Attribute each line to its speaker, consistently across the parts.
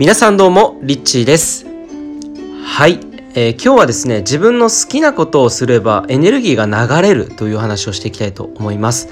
Speaker 1: 皆さんどうもリッチーです。はい、えー今日はですね自分の好きなことをすればエネルギーが流れるという話をしていきたいと思います、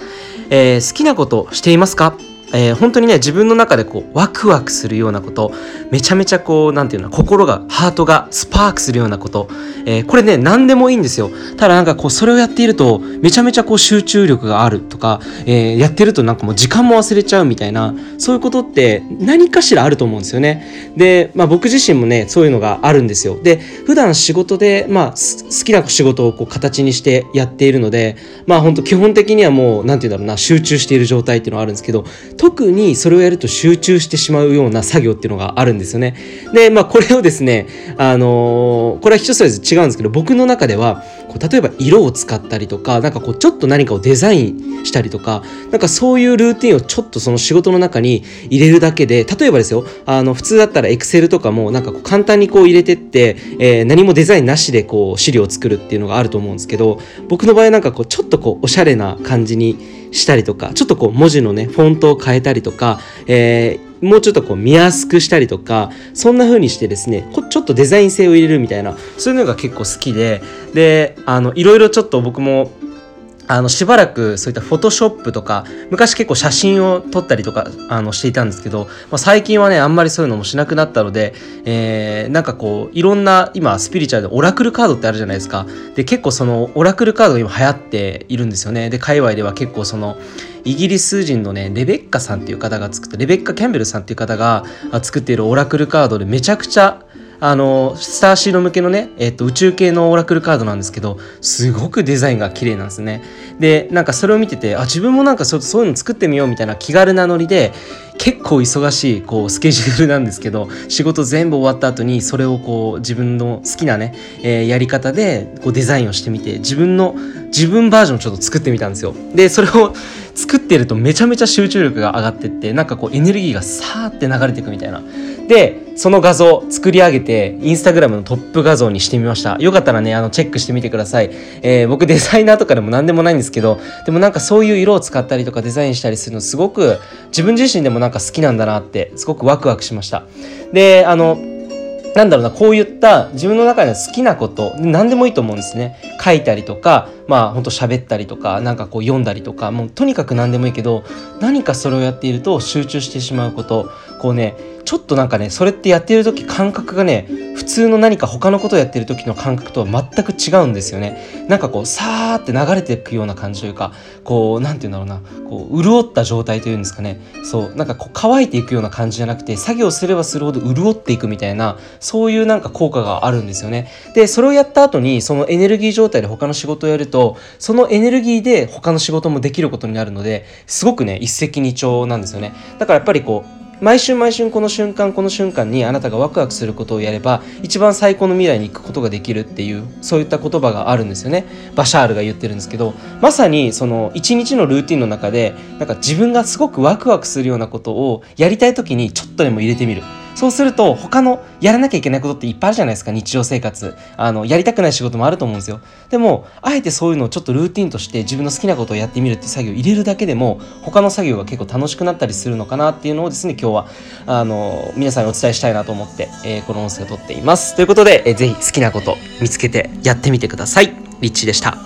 Speaker 1: えー好きなことしていますか？えー本当にね自分の中でこうワクワクするようなことめちゃめちゃこうなんていうの心がハートがスパークするようなこと、えーこれね何でもいいんですよ。ただなんかこうそれをやっているとめちゃめちゃこう集中力があるとか、えーやってるとなんかもう時間も忘れちゃうみたいなそういうことって何かしらあると思うんですよね。で、まあ、僕自身もねそういうのがあるんですよ。で普段仕事で、まあ、好きな仕事をこう形にしてやっているのでまあ本当基本的にはもうなんていうんだろうな集中している状態っていうのはあるんですけど特にそれをやると集中してしまうような作業っていうのがあるんですよね。でまあこれをですねあのーこれは人それぞれ違うんですけど僕の中ではこう例えば色を使ったりとかなんかこうちょっと何かをデザインしたりとかなんかそういうルーティンをちょっとその仕事の中に入れるだけで例えばですよあの普通だったらエクセルとかもなんかこう簡単にこう入れてって、えー何もデザインなしでこう資料を作るっていうのがあると思うんですけど僕の場合なんかこうちょっとこうおしゃれな感じにしたりとかちょっとこう文字のねフォントを変えたりとか、えーもうちょっとこう見やすくしたりとかそんな風にしてですねこちょっとデザイン性を入れるみたいなそういうのが結構好きでであのいろいろちょっと僕もあのしばらくそういったフォトショップとか昔結構写真を撮ったりとかあのしていたんですけど、まあ、最近はねあんまりそういうのもしなくなったので、えーなんかこういろんな今スピリチュアルでオラクルカードってあるじゃないですか。で結構そのオラクルカードが今流行っているんですよね。で界隈では結構そのイギリス人のねレベッカさんっていう方が作ったレベッカ・キャンベルさんっていう方が作っているオラクルカードでめちゃくちゃあのスターシード向けのね、えっと宇宙系のオラクルカードなんですけどすごくデザインが綺麗なんですね。でなんかそれを見ててあ自分もなんかそそういうの作ってみようみたいな気軽なノリで結構忙しいこうスケジュールなんですけど仕事全部終わった後にそれをこう自分の好きなね、えーやり方でこうデザインをしてみて自分の自分バージョンをちょっと作ってみたんですよ。でそれを作ってるとめちゃめちゃ集中力が上がってってなんかこうエネルギーがさーって流れていくみたいな。でその画像作り上げてインスタグラムのトップ画像にしてみました。よかったらねあのチェックしてみてください、えー僕デザイナーとかでも何でもないんですけどでもなんかそういう色を使ったりとかデザインしたりするのすごく自分自身でもなんか好きなんだなってすごくワクワクしました。であのなんだろうなこういった自分の中で好きなこと何でもいいと思うんですね。書いたりとかまあほんと喋ったりとかなんかこう読んだりとかもうとにかく何でもいいけど何かそれをやっていると集中してしまうことこうねちょっとなんかねそれってやってる時感覚がね普通の何か他のことをやってる時の感覚とは全く違うんですよね。なんかこうさーって流れていくような感じというかこうなんて言うんだろうな。こう潤った状態というんですかね。そう。なんかこう乾いていくような感じじゃなくて作業すればするほど潤っていくみたいなそういうなんか効果があるんですよね。でそれをやった後にそのエネルギー状態で他の仕事をやるとそのエネルギーで他の仕事もできることになるのですごくね一石二鳥なんですよね。だからやっぱりこう毎週毎週この瞬間この瞬間にあなたがワクワクすることをやれば一番最高の未来に行くことができるっていうそういった言葉があるんですよね。バシャールが言ってるんですけどまさにその一日のルーティンの中でなんか自分がすごくワクワクするようなことをやりたい時にちょっとでも入れてみる。そうすると他のやらなきゃいけないことっていっぱいあるじゃないですか日常生活。あのやりたくない仕事もあると思うんですよ。でもあえてそういうのをちょっとルーティンとして自分の好きなことをやってみるって作業を入れるだけでも他の作業が結構楽しくなったりするのかなっていうのをですね今日はあの皆さんにお伝えしたいなと思って、えーこの音声を撮っています。ということで、えーぜひ好きなこと見つけてやってみてください。リッチでした。